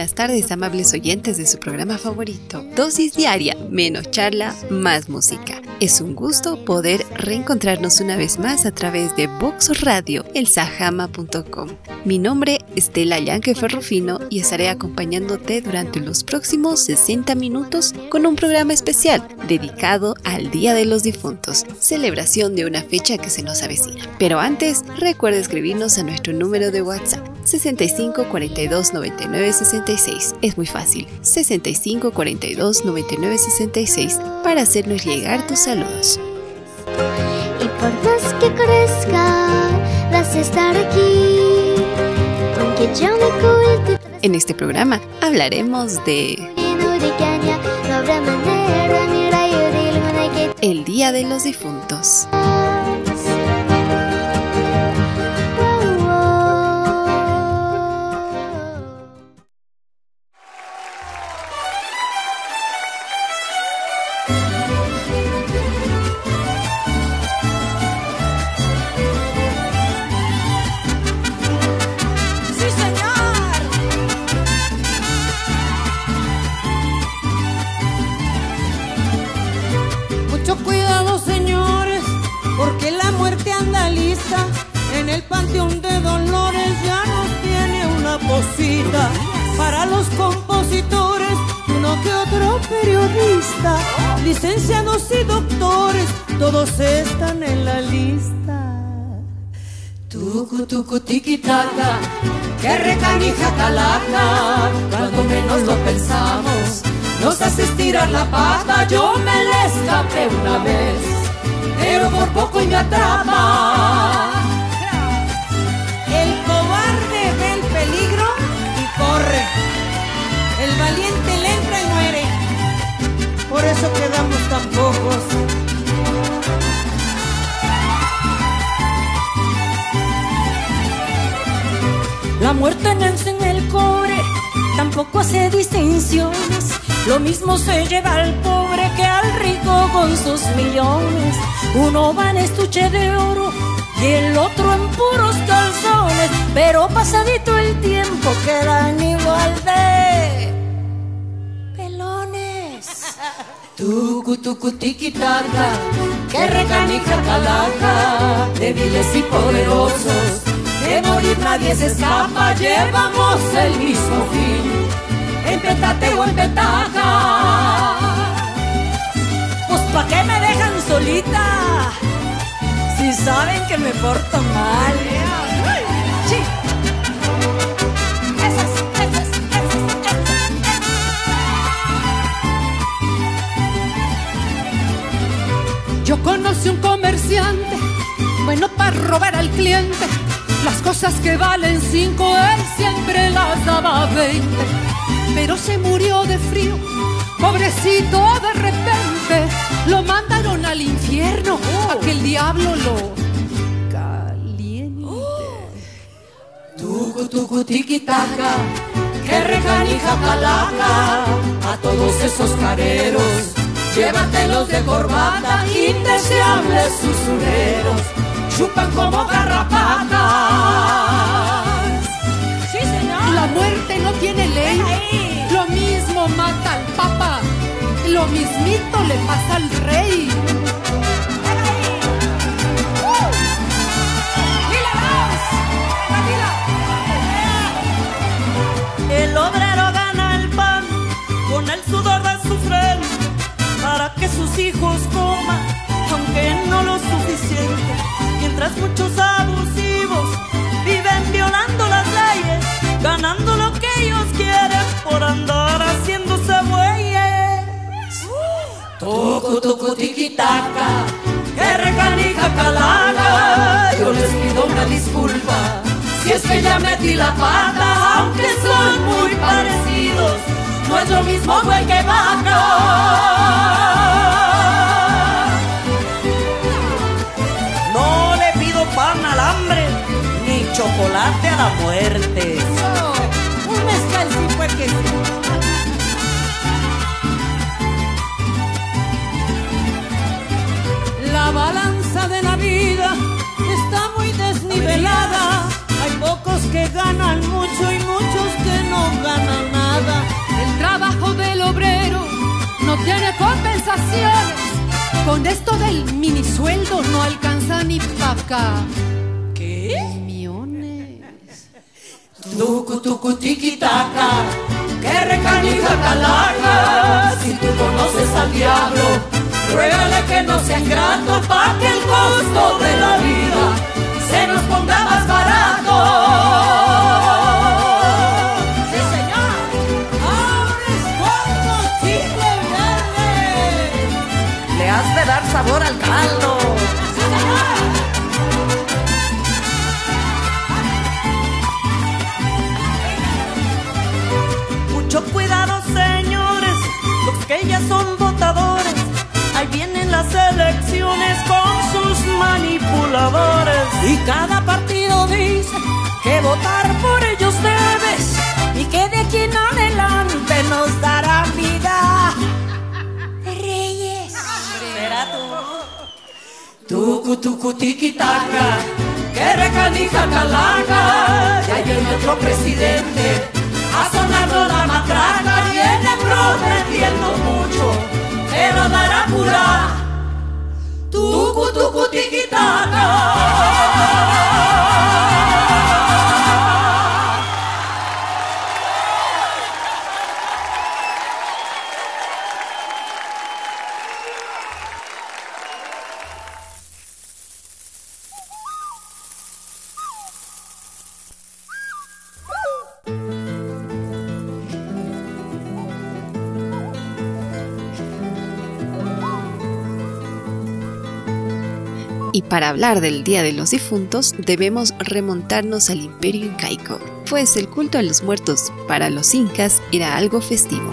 buenas tardes, amables oyentes de su programa favorito. Dosis diaria, menos charla, más música. Es un gusto poder reencontrarnos una vez más a través de Vox Radio, elsahama.com. Mi nombre es Stella Yanque Ferrufino y estaré acompañándote durante los próximos 60 minutos con un programa especial dedicado al Día de los Difuntos, celebración de una fecha que se nos avecina. Pero antes, recuerda escribirnos a nuestro número de WhatsApp 65 42 99 66. Es muy fácil. 65 42 99 66 para hacernos llegar tus saludos. Y por más que crezca, vas a estar aquí. Aunque yo me oculte En este programa hablaremos de el Día de los Difuntos. En el panteón de Dolores ya nos tiene una posita. Para los compositores, uno que otro periodista, licenciados y doctores, todos están en la lista. Tucu, tucu, tiquitaca, que recanija calaca, cuando menos lo pensamos, nos hace estirar la pata. Yo me le escapé una vez, pero por poco y me atrapa. El cobarde ve el peligro y corre. El valiente le entra y muere. Por eso quedamos tan pocos. La muerte nace en el cobre, tampoco hace distinciones. Lo mismo se lleva al pobre que al rico con sus millones. Uno va en estuche de oro y el otro en puros calzones. Pero pasadito el tiempo quedan igual de pelones. Tucu, tucu, tiquitaca, que recanija calaca, débiles y poderosos. De morir nadie se escapa, llevamos el mismo fin, en petate o en petaca. Pues pa' qué me dejan solita, si saben que me porto mal. Yo conocí un comerciante, bueno para robar al cliente. Las cosas que valen cinco, él siempre las daba veinte. Pero se murió de frío, pobrecito de repente. Lo mandaron al infierno, a que el diablo lo caliente. Tucu, tucu, tiquitaca, que recanija calaca a todos esos careros. Llévatelos de corbata, indeseables susureros, chupan como garrapatas. Sí, señor. La muerte no tiene ley. Mismo mata al papa, lo mismito le pasa al rey. El obrero gana el pan con el sudor de su frente para que sus hijos coman, aunque no lo suficiente. Mientras muchos abusivos viven violando las leyes, ganando lo que ellos quieren por andar Toco, toco, tiquitaca, que recanija calaca. Yo les pido una disculpa si es que ya metí la pata, aunque son muy parecidos. No es lo mismo güey que vaca. No le pido pan al hambre, ni chocolate a la muerte. un mezcal sí fue que sí. La balanza de la vida está muy desnivelada. Hay pocos que ganan mucho y muchos que no ganan nada. El trabajo del obrero no tiene compensaciones. Con esto del minisueldo no alcanza ni paca. ¿Qué? Millones. Tucu, tucu, tiquitaca. Que recanija calaca. Si tú conoces al diablo ruégale que no sea ingrato para que el costo de la vida se nos ponga más barato. Sí, señor. Ahora es combustible verde. Le has de dar sabor al caldo. Las elecciones con sus manipuladores. Y cada partido dice que votar por ellos debes. Y que de aquí en adelante nos darán vida. Reyes. Será tú. Tucu, tucu, tiquitaca, que recanija calaca. Ya hay nuestro presidente, a sonarlo la matraca. Viene prometiendo mucho, pero dará pura. Tucu, tucu, tiquitaca. Y para hablar del Día de los Difuntos debemos remontarnos al imperio incaico, pues el culto a los muertos para los incas era algo festivo.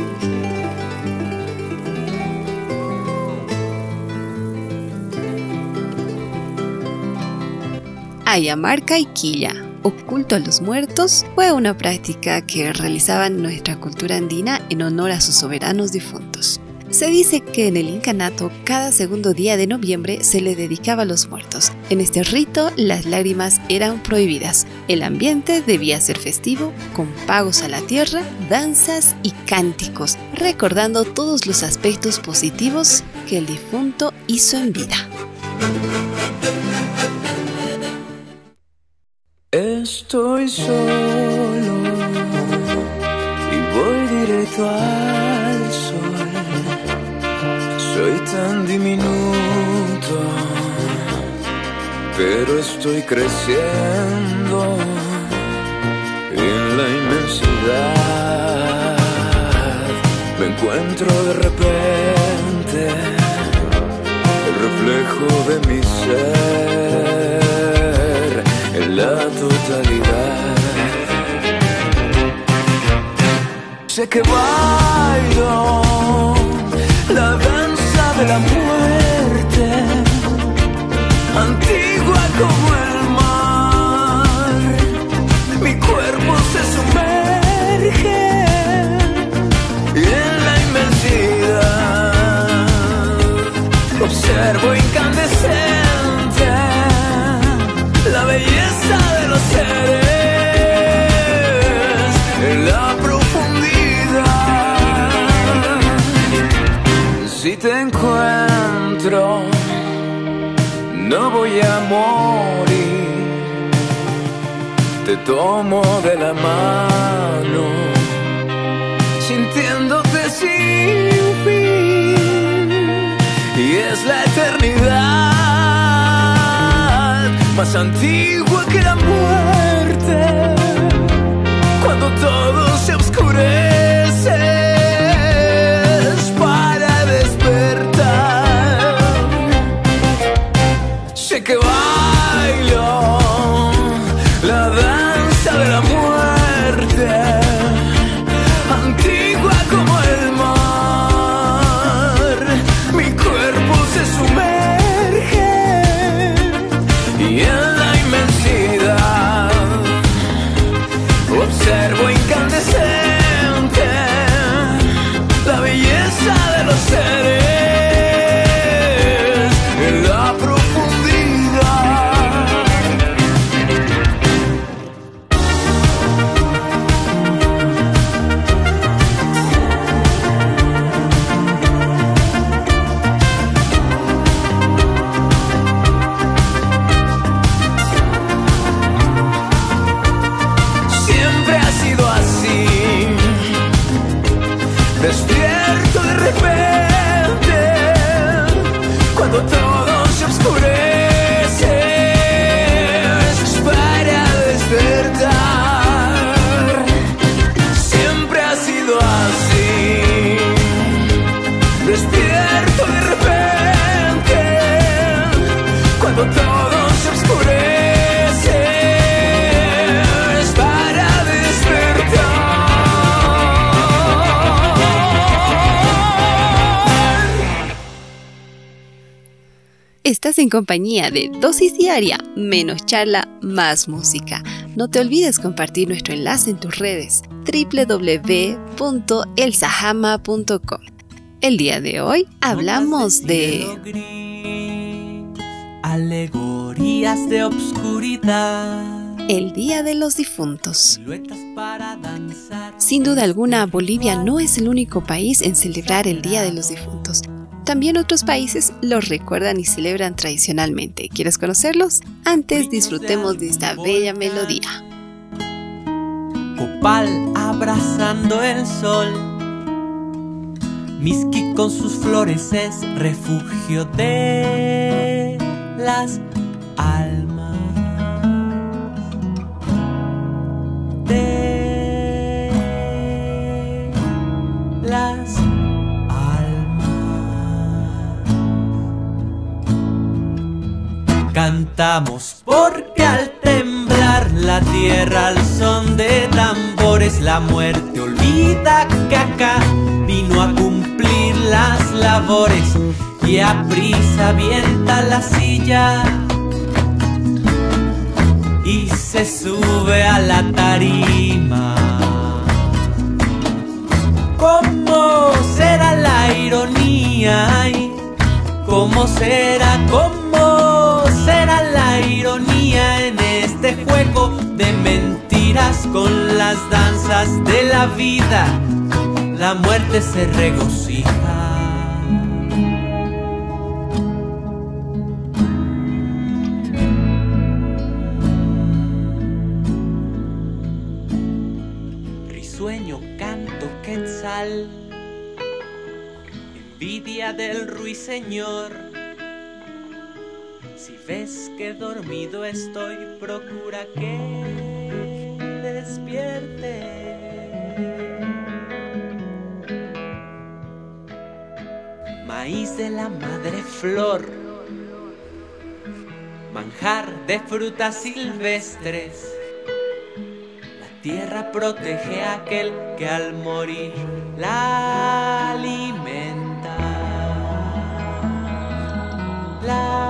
Ayamarca y Quilla, o culto a los muertos, fue una práctica que realizaba nuestra cultura andina en honor a sus soberanos difuntos. Se dice que en el incanato cada segundo día de noviembre se le dedicaba a los muertos. En este rito las lágrimas eran prohibidas. El ambiente debía ser festivo, con pagos a la tierra, danzas y cánticos, recordando todos los aspectos positivos que el difunto hizo en vida. Estoy solo y voy directo al Soy tan diminuto, pero estoy creciendo en la inmensidad. Me encuentro de repente el reflejo de mi ser en la totalidad. Sé que bailo la danza de la muerte, antigua como el mar. Mi cuerpo se sumerge en la inmensidad. Observo tomo de la mano, sintiéndote sin fin. Y es la eternidad más antigua que la muerte. En compañía de Dosis Diaria, menos charla, más música. No te olvides compartir nuestro enlace en tus redes www.elsahama.com. El día de hoy hablamos de alegorías de obscuridad. el Día de los Difuntos. Sin duda alguna, Bolivia no es el único país en celebrar el Día de los Difuntos. También otros países los recuerdan y celebran tradicionalmente. ¿Quieres conocerlos? Antes disfrutemos de esta bella melodía. Copal abrazando el sol. Miski con sus flores es refugio de las almas. De Cantamos porque al temblar la tierra al son de tambores la muerte olvida que acá vino a cumplir las labores y a prisa avienta la silla y se sube a la tarima. ¿Cómo será la ironía? ¿Cómo será? ¿Cómo será la ironía en este juego de mentiras con las danzas de la vida? La muerte se regocija. Risueño canto quetzal envidia del ruiseñor. Si ves que dormido estoy, procura que despierte. Maíz de la madre flor, manjar de frutas silvestres. La tierra protege a aquel que al morir la alimenta. La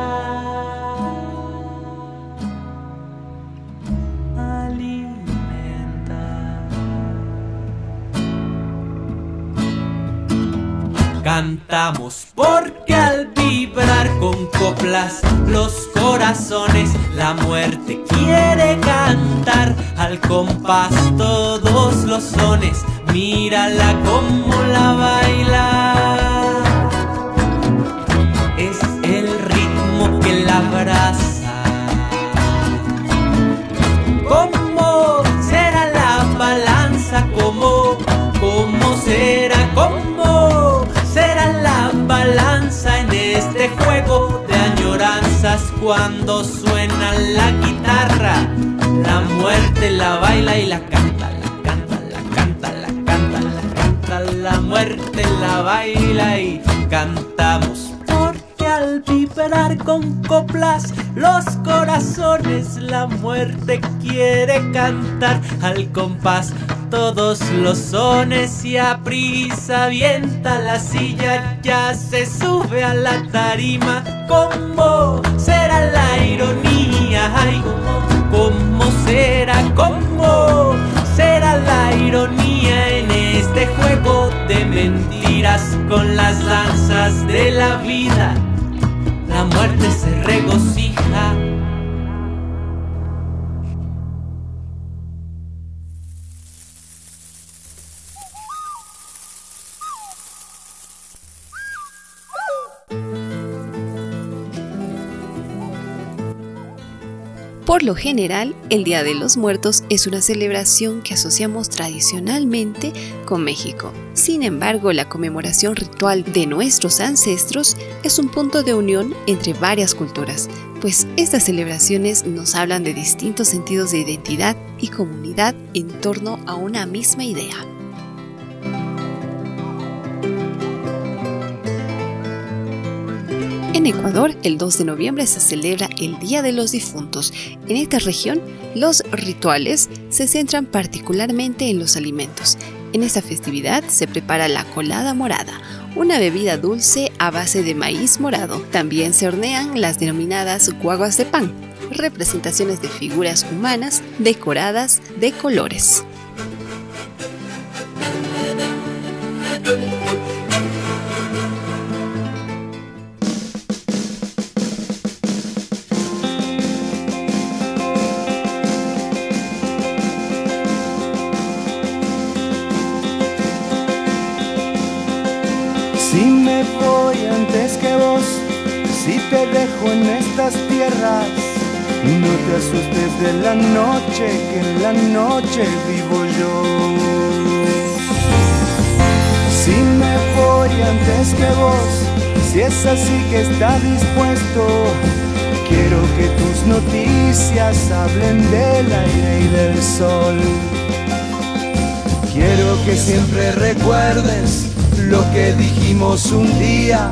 Cantamos porque al vibrar con coplas los corazones la muerte quiere cantar al compás todos los sones. Mírala como la baila. Es el ritmo que la abraza. Este juego de añoranzas cuando suena la guitarra? La muerte la baila y la canta, la canta, la canta, la canta, la canta, la muerte la baila y cantamos. Porque al vibrar con coplas los corazones la muerte quiere cantar. Al compás todos los sones y a prisa avienta la silla ya se sube a la tarima. Cómo será la ironía ay cómo será cómo será la ironía en este juego de mentiras con las danzas de la vida la muerte se regocija. Por lo general, el Día de los Muertos es una celebración que asociamos tradicionalmente con México. Sin embargo, la conmemoración ritual de nuestros ancestros es un punto de unión entre varias culturas, pues estas celebraciones nos hablan de distintos sentidos de identidad y comunidad en torno a una misma idea. Ecuador, el 2 de noviembre se celebra el Día de los Difuntos. En esta región, los rituales se centran particularmente en los alimentos. En esta festividad se prepara la colada morada, una bebida dulce a base de maíz morado. También se hornean las denominadas guaguas de pan, representaciones de figuras humanas decoradas de colores. En estas tierras. No te asustes de la noche, que en la noche vivo yo. Si me voy antes que vos, si es así que está dispuesto, quiero que tus noticias hablen del aire y del sol. Quiero que siempre recuerdes lo que dijimos un día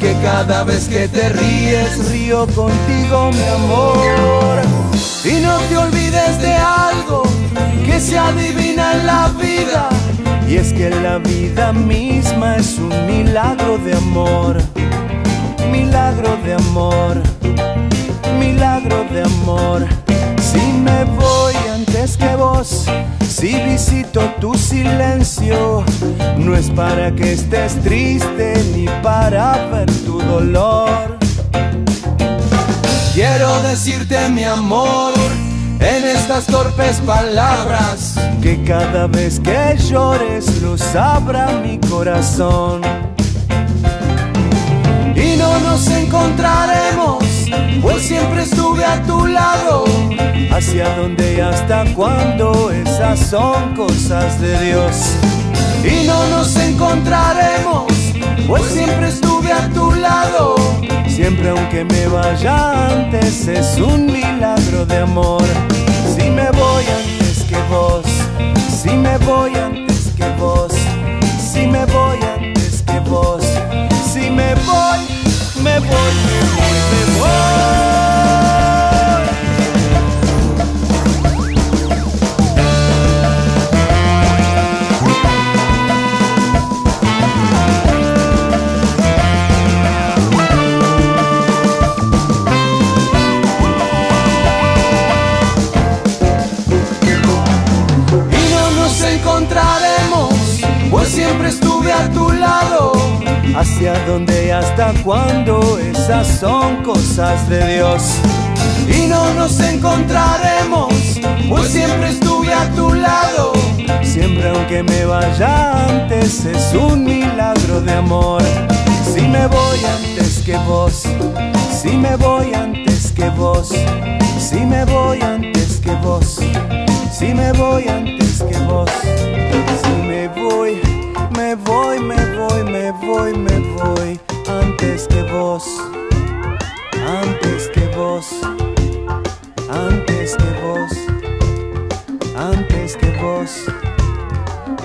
que cada vez que te ríes río contigo mi amor. Y no te olvides de algo que se adivina en la vida. Y es que la vida misma es un milagro de amor. Milagro de amor. Milagro de amor. Si me voy que vos si visito tu silencio, no es para que estés triste ni para ver tu dolor. Quiero decirte mi amor en estas torpes palabras, que cada vez que llores lo sabrá mi corazón. Y no nos encontraremos pues siempre estuve a tu lado. Hacia dónde y hasta cuándo, esas son cosas de Dios. Y no nos encontraremos, pues siempre estuve a tu lado. Siempre aunque me vaya antes, es un milagro de amor. Si me voy antes que vos, si me voy antes que vos, si me voy antes que vos, si me voy, me voy, me voy, me voy. Y no nos encontraremos, pues siempre estuve a tu lado hacia dónde y hasta cuándo, esas son cosas de Dios. Y no nos encontraremos, pues siempre estuve a tu lado. Siempre aunque me vaya antes, es un milagro de amor. Si me voy antes que vos, si me voy antes que vos, si me voy antes que vos, si me voy antes que vos, si me voy me voy, me voy antes que vos, antes que vos, antes que vos, antes que vos,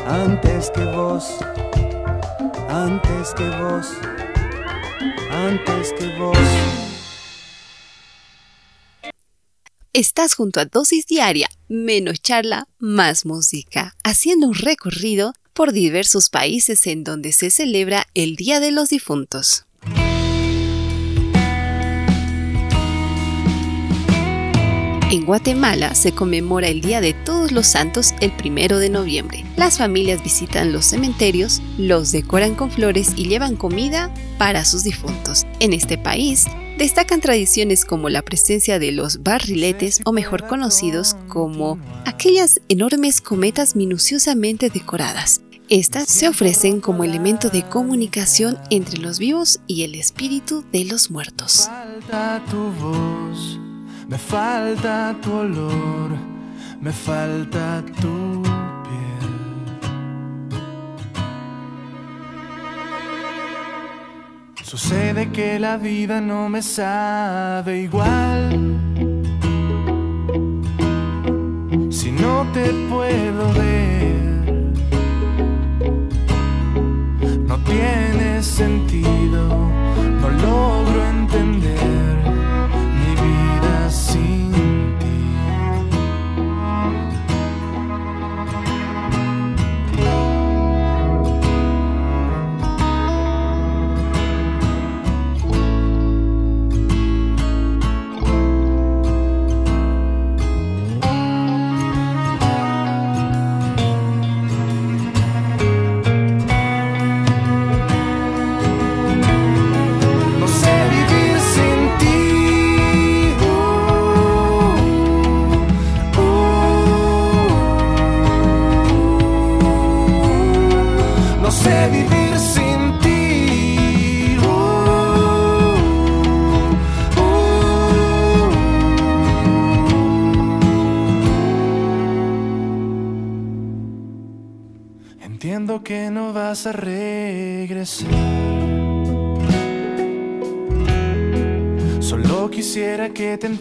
antes que vos, antes que vos, antes que vos. Estás junto a Dosis Diaria, menos charla, más música, haciendo un recorrido por diversos países en donde se celebra el Día de los Difuntos. En Guatemala se conmemora el Día de Todos los Santos el primero de noviembre. Las familias visitan los cementerios, los decoran con flores y llevan comida para sus difuntos. En este país destacan tradiciones como la presencia de los barriletes o mejor conocidos como aquellas enormes cometas minuciosamente decoradas. Estas se ofrecen como elemento de comunicación entre los vivos y el espíritu de los muertos. tu voz, Me falta tu olor, me falta tu piel. Sucede que la vida no me sabe igual.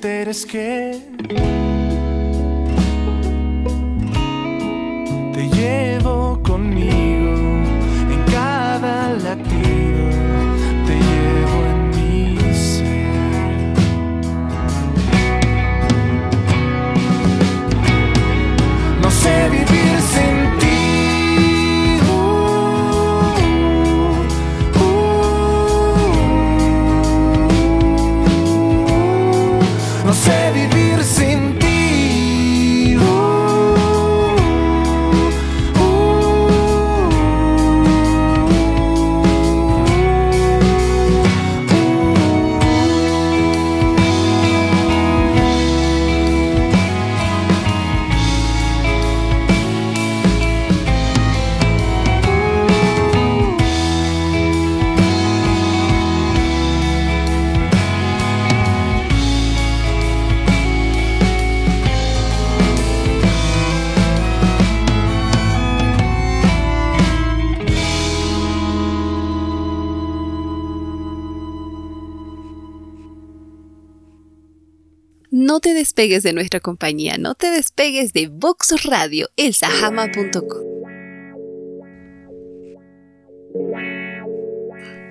Enteres que No te despegues de nuestra compañía, no te despegues de Vox Radio, elsahama.com.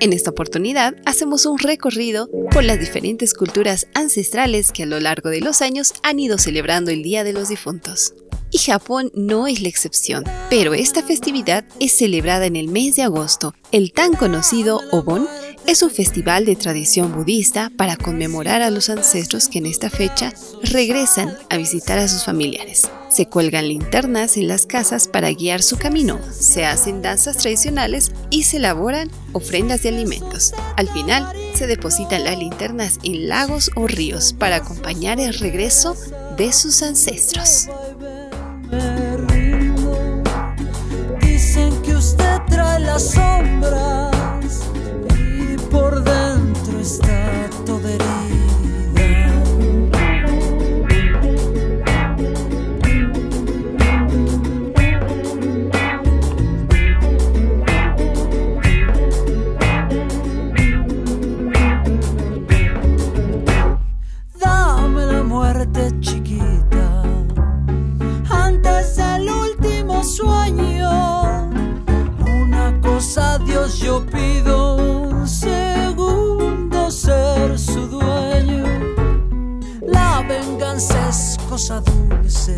En esta oportunidad hacemos un recorrido por las diferentes culturas ancestrales que a lo largo de los años han ido celebrando el Día de los Difuntos. Y Japón no es la excepción, pero esta festividad es celebrada en el mes de agosto. El tan conocido Obon es un festival de tradición budista para conmemorar a los ancestros que en esta fecha regresan a visitar a sus familiares. Se cuelgan linternas en las casas para guiar su camino, se hacen danzas tradicionales y se elaboran ofrendas de alimentos. Al final, se depositan las linternas en lagos o ríos para acompañar el regreso de sus ancestros. Me rindo. Dicen que usted trae las sombras y por dentro está toda herida. Yo pido, un segundo ser su dueño. La venganza es cosa dulce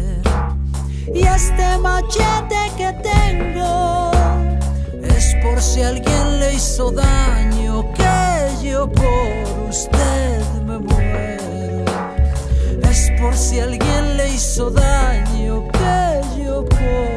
y este machete que tengo es por si alguien le hizo daño que yo por usted me muero. Es por si alguien le hizo daño que yo por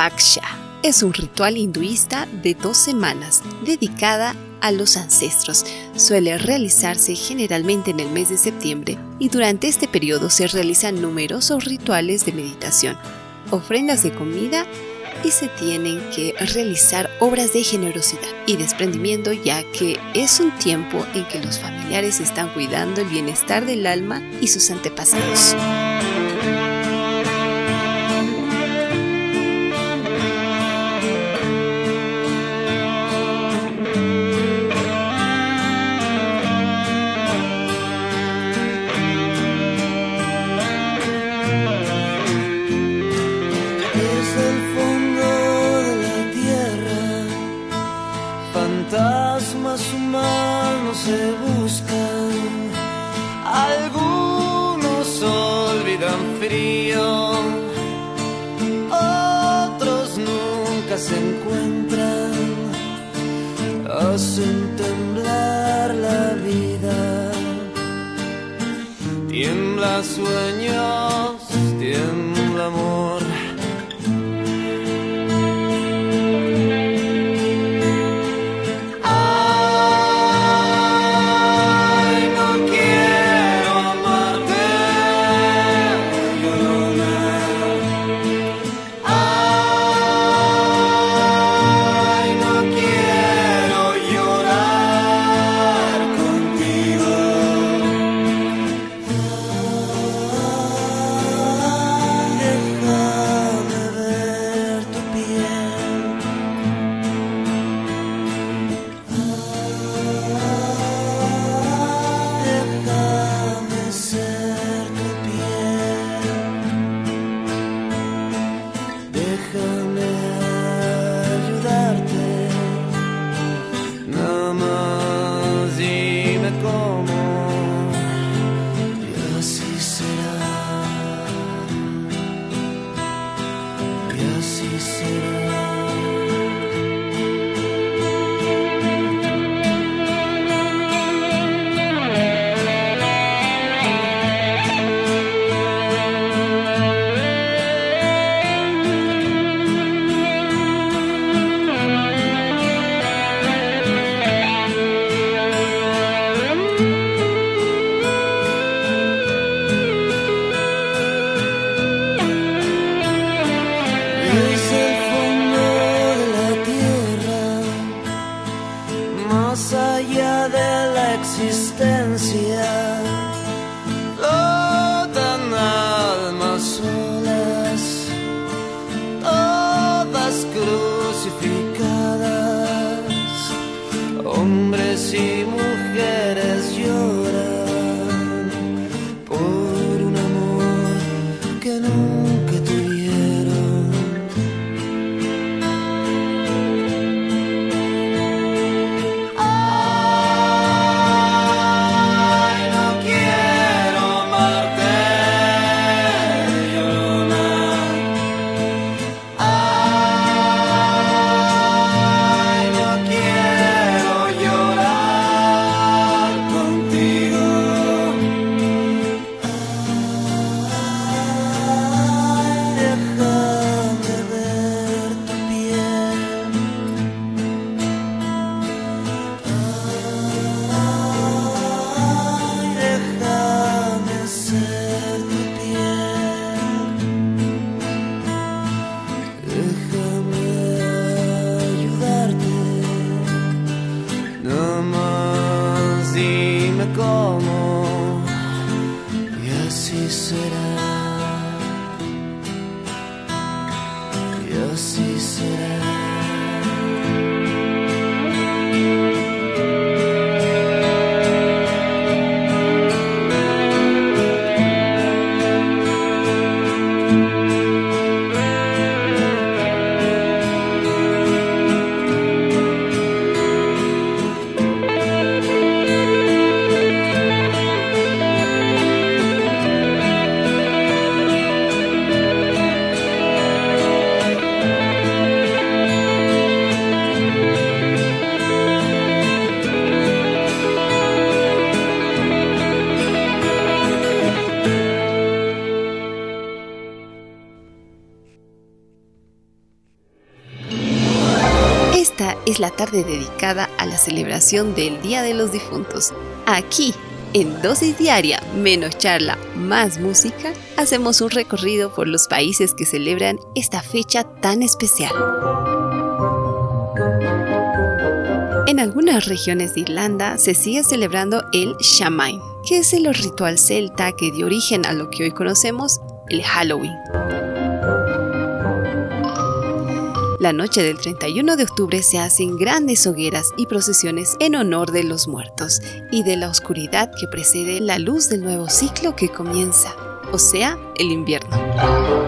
Paksha es un ritual hinduista de dos semanas dedicada a los ancestros. Suele realizarse generalmente en el mes de septiembre y durante este periodo se realizan numerosos rituales de meditación, ofrendas de comida y se tienen que realizar obras de generosidad y desprendimiento ya que es un tiempo en que los familiares están cuidando el bienestar del alma y sus antepasados. Es la tarde dedicada a la celebración del Día de los Difuntos. Aquí, en dosis diaria, menos charla, más música, hacemos un recorrido por los países que celebran esta fecha tan especial. En algunas regiones de Irlanda se sigue celebrando el Shamain, que es el ritual celta que dio origen a lo que hoy conocemos el Halloween. La noche del 31 de octubre se hacen grandes hogueras y procesiones en honor de los muertos y de la oscuridad que precede la luz del nuevo ciclo que comienza, o sea, el invierno.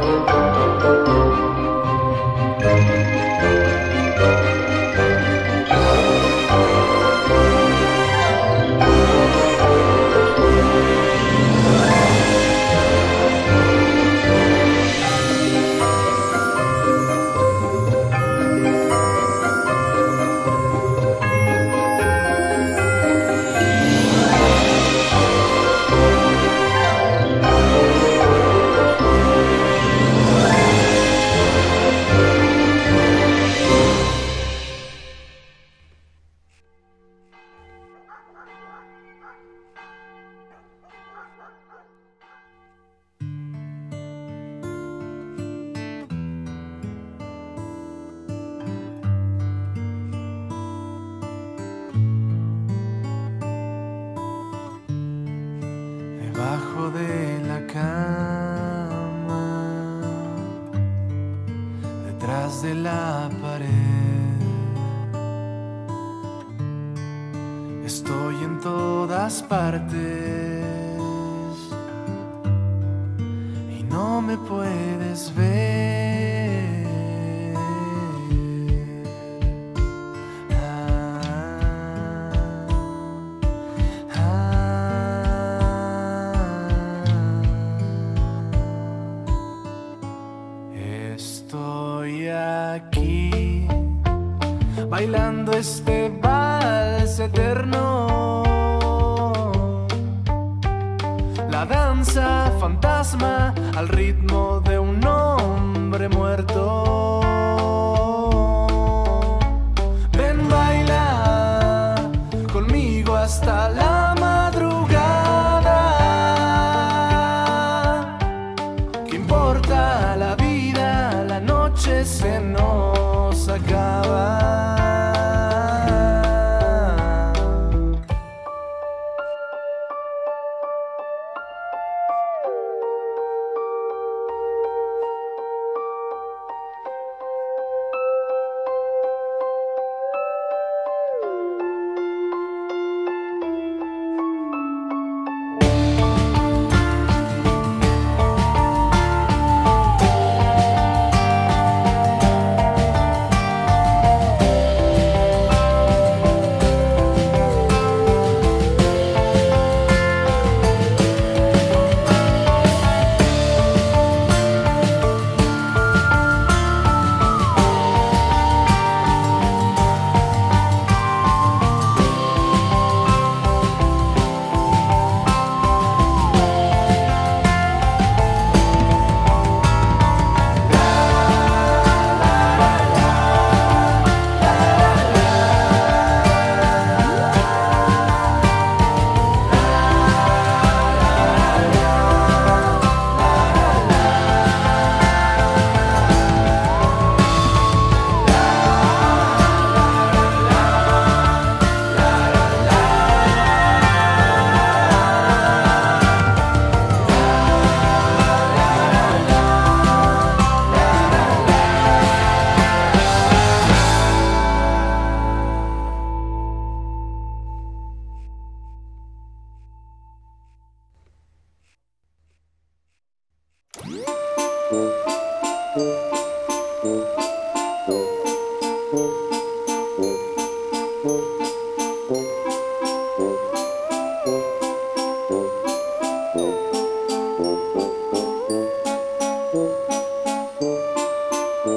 No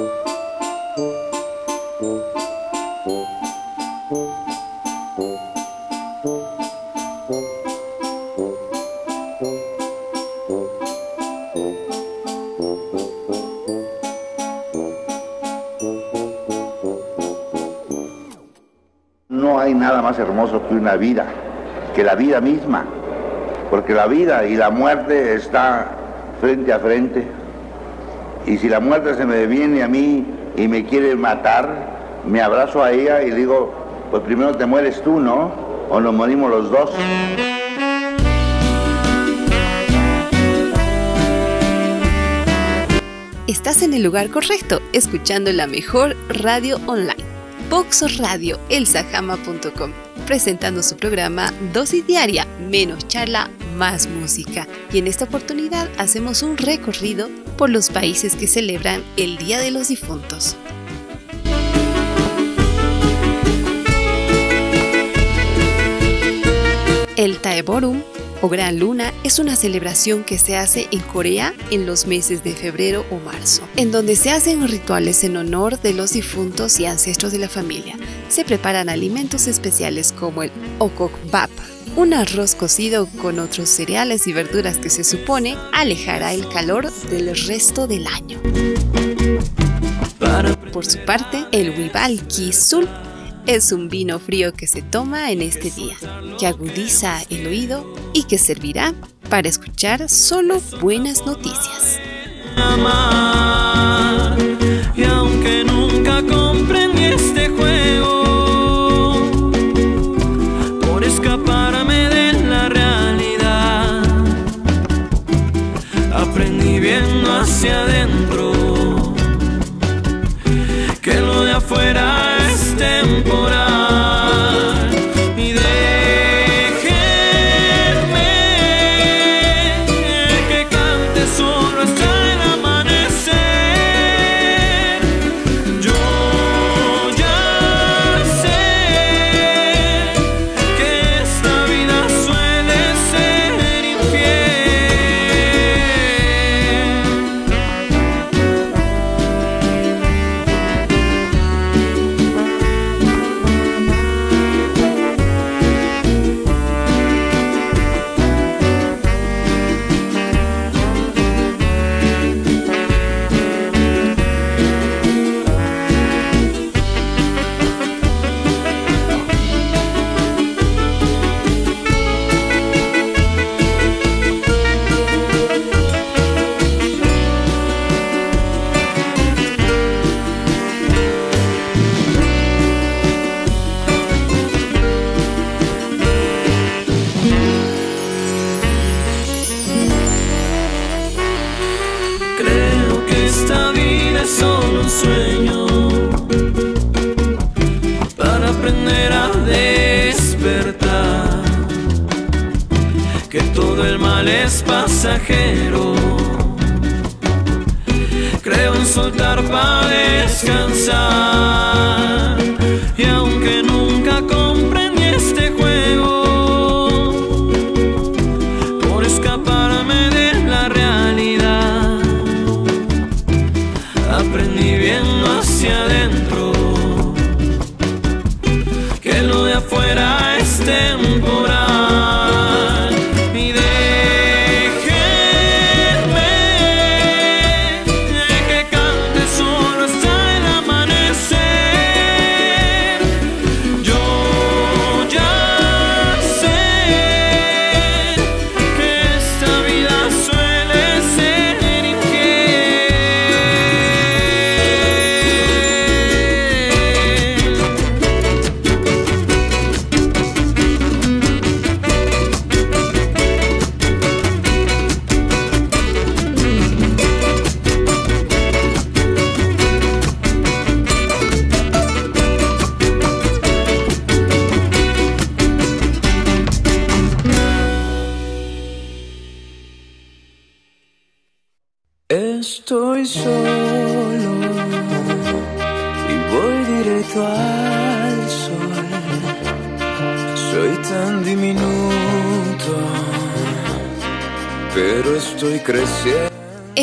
hay nada más hermoso que una vida, que la vida misma, porque la vida y la muerte están frente a frente. Y si la muerte se me viene a mí y me quiere matar, me abrazo a ella y digo, pues primero te mueres tú, ¿no? O nos morimos los dos. Estás en el lugar correcto, escuchando la mejor radio online. Voxo Radio, presentando su programa Dosis Diaria, menos charla, más música. Y en esta oportunidad hacemos un recorrido por los países que celebran el Día de los Difuntos. El Taeborum o Gran Luna es una celebración que se hace en Corea en los meses de febrero o marzo, en donde se hacen rituales en honor de los difuntos y ancestros de la familia. Se preparan alimentos especiales como el okokbap, un arroz cocido con otros cereales y verduras que se supone alejará el calor del resto del año. Por su parte, el Wibal Sul es un vino frío que se toma en este día, que agudiza el oído y que servirá para escuchar solo buenas noticias. chilling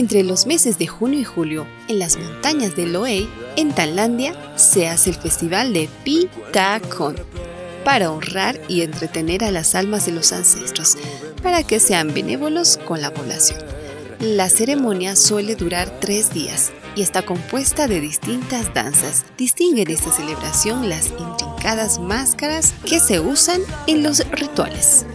Entre los meses de junio y julio, en las montañas de Loei, en Tailandia, se hace el festival de Pitakon para honrar y entretener a las almas de los ancestros, para que sean benévolos con la población. La ceremonia suele durar tres días y está compuesta de distintas danzas. Distinguen esta celebración las intrincadas máscaras que se usan en los rituales.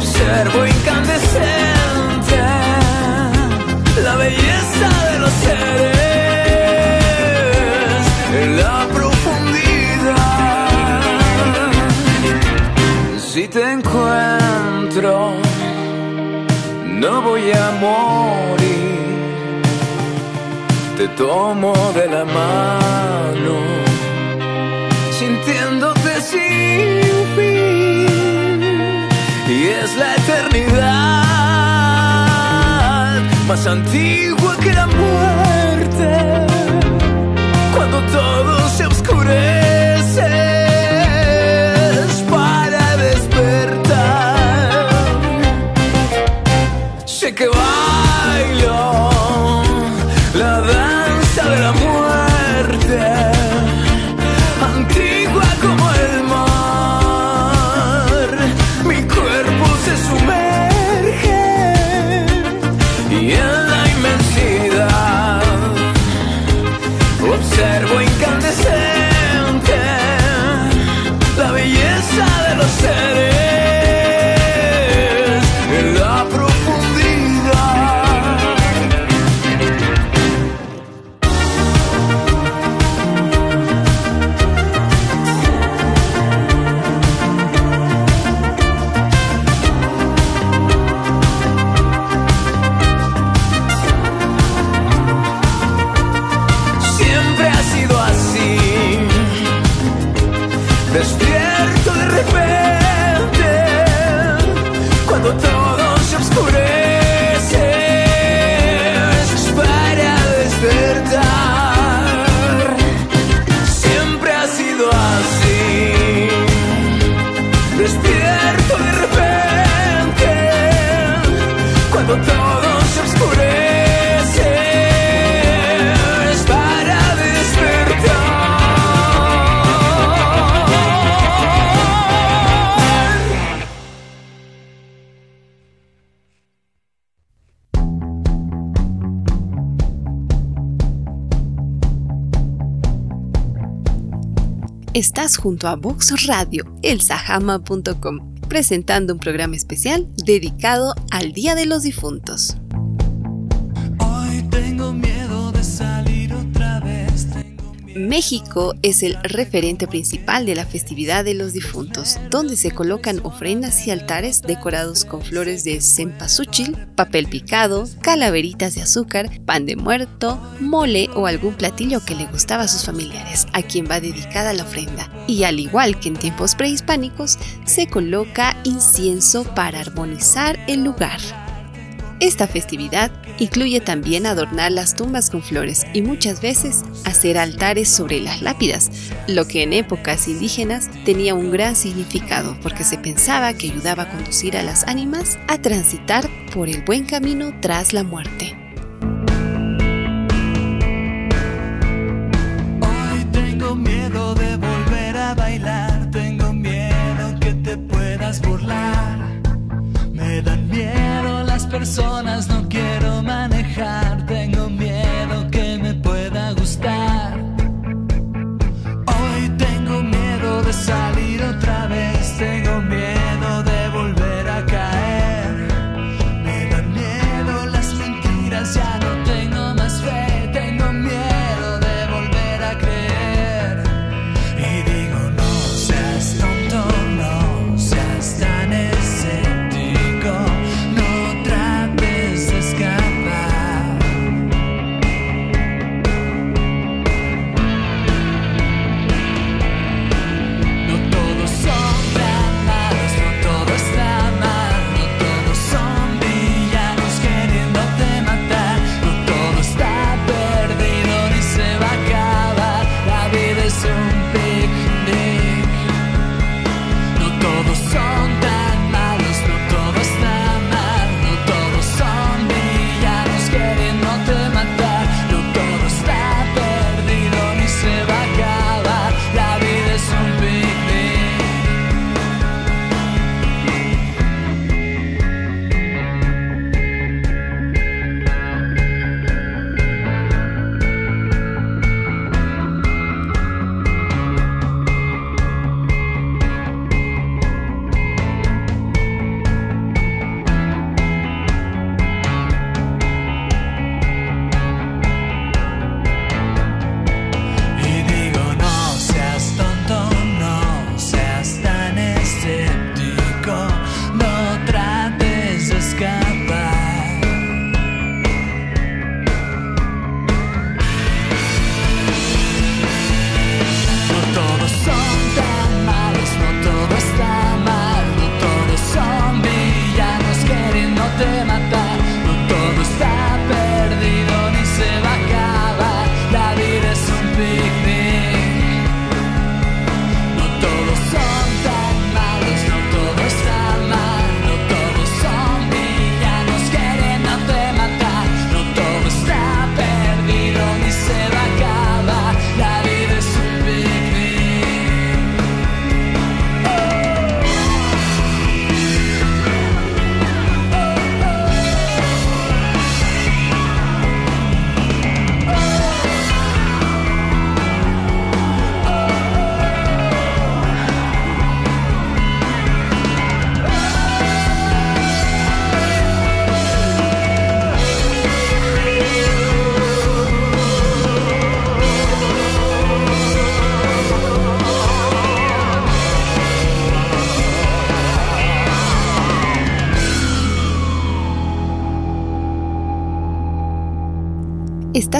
Observo incandescente la belleza de los seres. Si te encuentro, no voy a morir. Te tomo de la mano, sintiéndote sin fin. Y es la eternidad más antigua que la muerte. Cuando todo se oscurece. Junto a Vox Radio, elsahama.com, presentando un programa especial dedicado al Día de los Difuntos. México es el referente principal de la festividad de los difuntos, donde se colocan ofrendas y altares decorados con flores de cempasúchil, papel picado, calaveritas de azúcar, pan de muerto, mole o algún platillo que le gustaba a sus familiares, a quien va dedicada la ofrenda. Y al igual que en tiempos prehispánicos, se coloca incienso para armonizar el lugar. Esta festividad incluye también adornar las tumbas con flores y muchas veces hacer altares sobre las lápidas, lo que en épocas indígenas tenía un gran significado porque se pensaba que ayudaba a conducir a las ánimas a transitar por el buen camino tras la muerte. Tengo miedo que te puedas burlar. Me dan miedo las personas, no quiero manejar, tengo miedo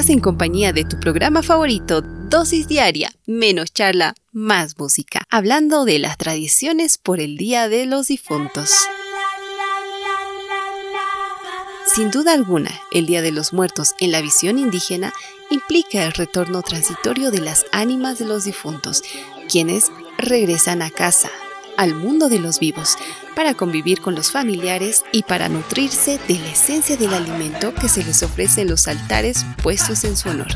En compañía de tu programa favorito, Dosis Diaria, menos charla, más música, hablando de las tradiciones por el Día de los Difuntos. Sin duda alguna, el Día de los Muertos en la visión indígena implica el retorno transitorio de las ánimas de los difuntos, quienes regresan a casa, al mundo de los vivos, para convivir con los familiares y para nutrirse de la esencia del alimento que se les ofrece en los altares puestos en su honor.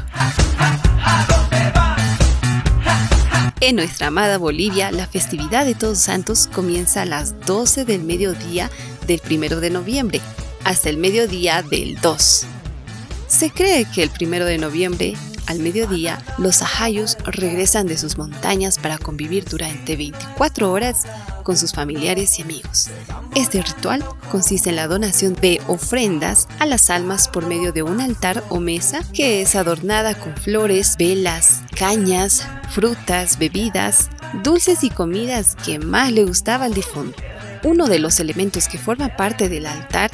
En nuestra amada Bolivia, la festividad de Todos Santos comienza a las 12 del mediodía del 1 de noviembre hasta el mediodía del 2. Se cree que el 1 de noviembre al mediodía, los ajayos regresan de sus montañas para convivir durante 24 horas con sus familiares y amigos. Este ritual consiste en la donación de ofrendas a las almas por medio de un altar o mesa que es adornada con flores, velas, cañas, frutas, bebidas, dulces y comidas que más le gustaba al difunto. Uno de los elementos que forma parte del altar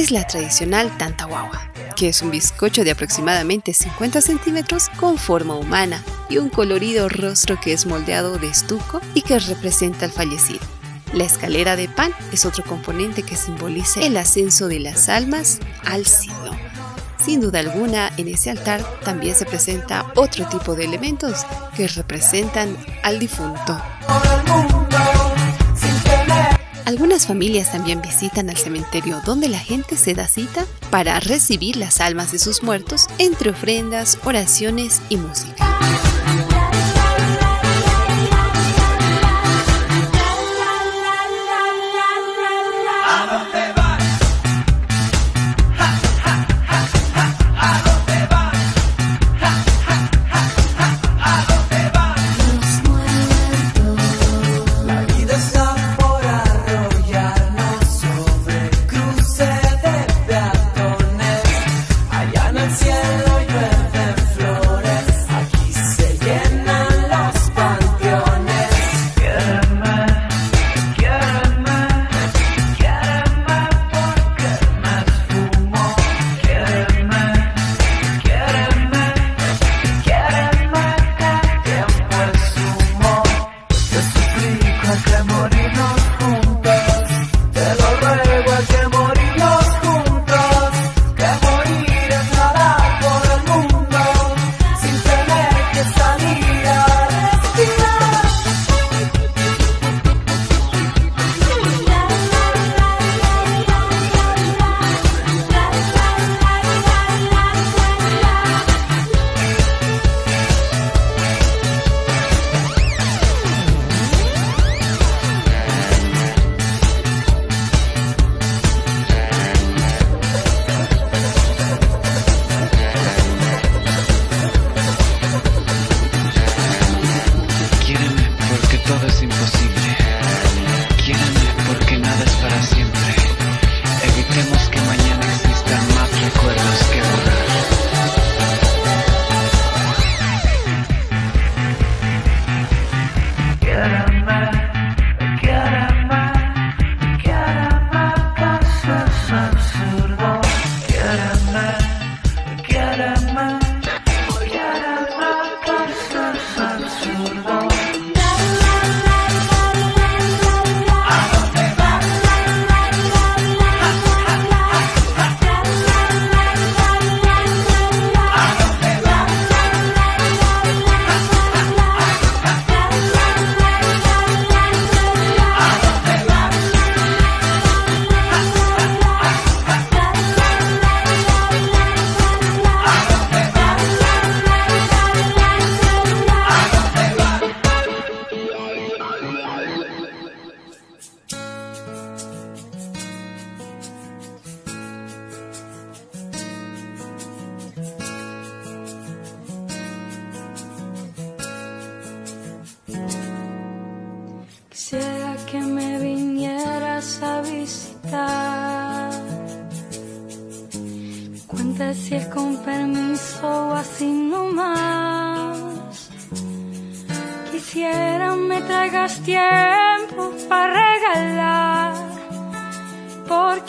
es la tradicional tantahuahua que es un bizcocho de aproximadamente 50 centímetros con forma humana y un colorido rostro que es moldeado de estuco y que representa al fallecido. La escalera de pan es otro componente que simboliza el ascenso de las almas al cielo. Sin duda alguna, en ese altar también se presenta otro tipo de elementos que representan al difunto. Algunas familias también visitan al cementerio donde la gente se da cita para recibir las almas de sus muertos entre ofrendas, oraciones y música.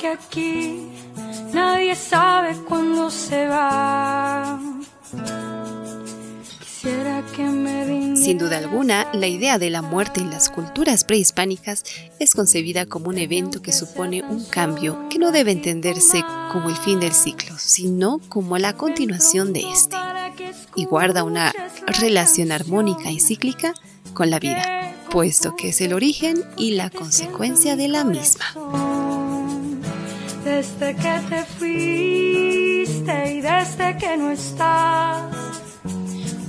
que aquí nadie sabe cuándo se va. Quisiera que me Sin duda alguna, la idea de la muerte en las culturas prehispánicas es concebida como un evento que supone un cambio que no debe entenderse como el fin del ciclo, sino como la continuación de este, y guarda una relación armónica y cíclica con la vida, puesto que es el origen y la consecuencia de la misma. Desde que te fuiste y desde que no estás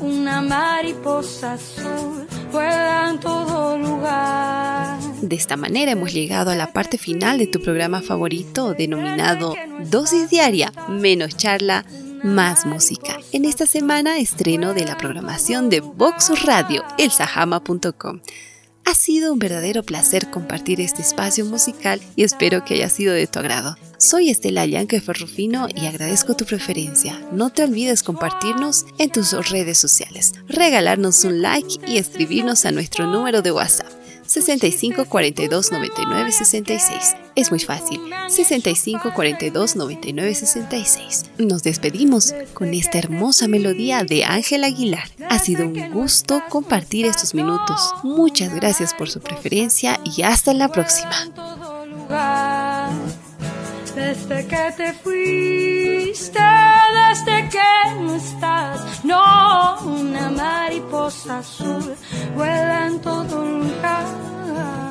una mariposa azul vuela en todo lugar. De esta manera hemos llegado a la parte final de tu programa favorito denominado Dosis Diaria, menos charla, más música. En esta semana estreno de la programación de Vox Radio, elsahama.com. Ha sido un verdadero placer compartir este espacio musical y espero que haya sido de tu agrado. Soy Estela Yanque Ferrufino y agradezco tu preferencia. No te olvides compartirnos en tus redes sociales, regalarnos un like y escribirnos a nuestro número de WhatsApp 65 42 99 66. Es muy fácil. 65 42 99 66. Nos despedimos con esta hermosa melodía de Ángel Aguilar. Ha sido un gusto compartir estos minutos. Muchas gracias por su preferencia y hasta la próxima. Desde que te fuiste, desde que no estás, no, una mariposa azul vuela en todo lugar.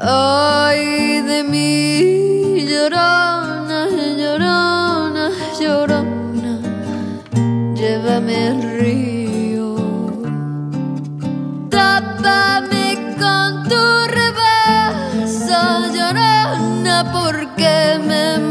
Ay de mí, llorona, llorona, llorona, llévame al río, tápame con tu rebaza, llorona, porque me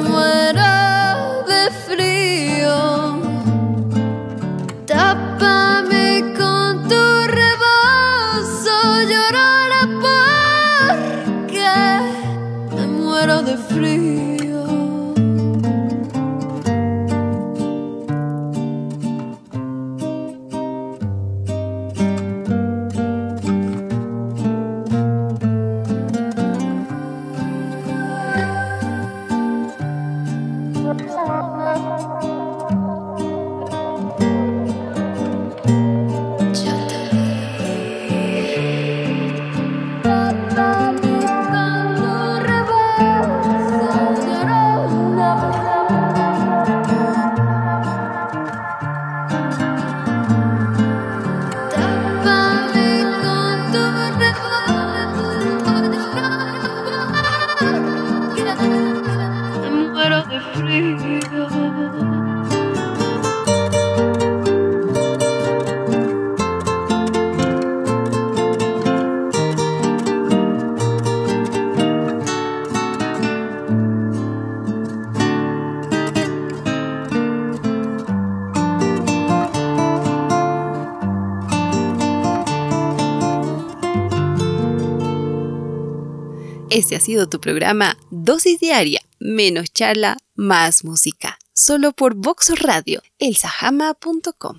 Este ha sido tu programa Dosis Diaria, menos charla, más música. Solo por Vox Radio, elsahama.com.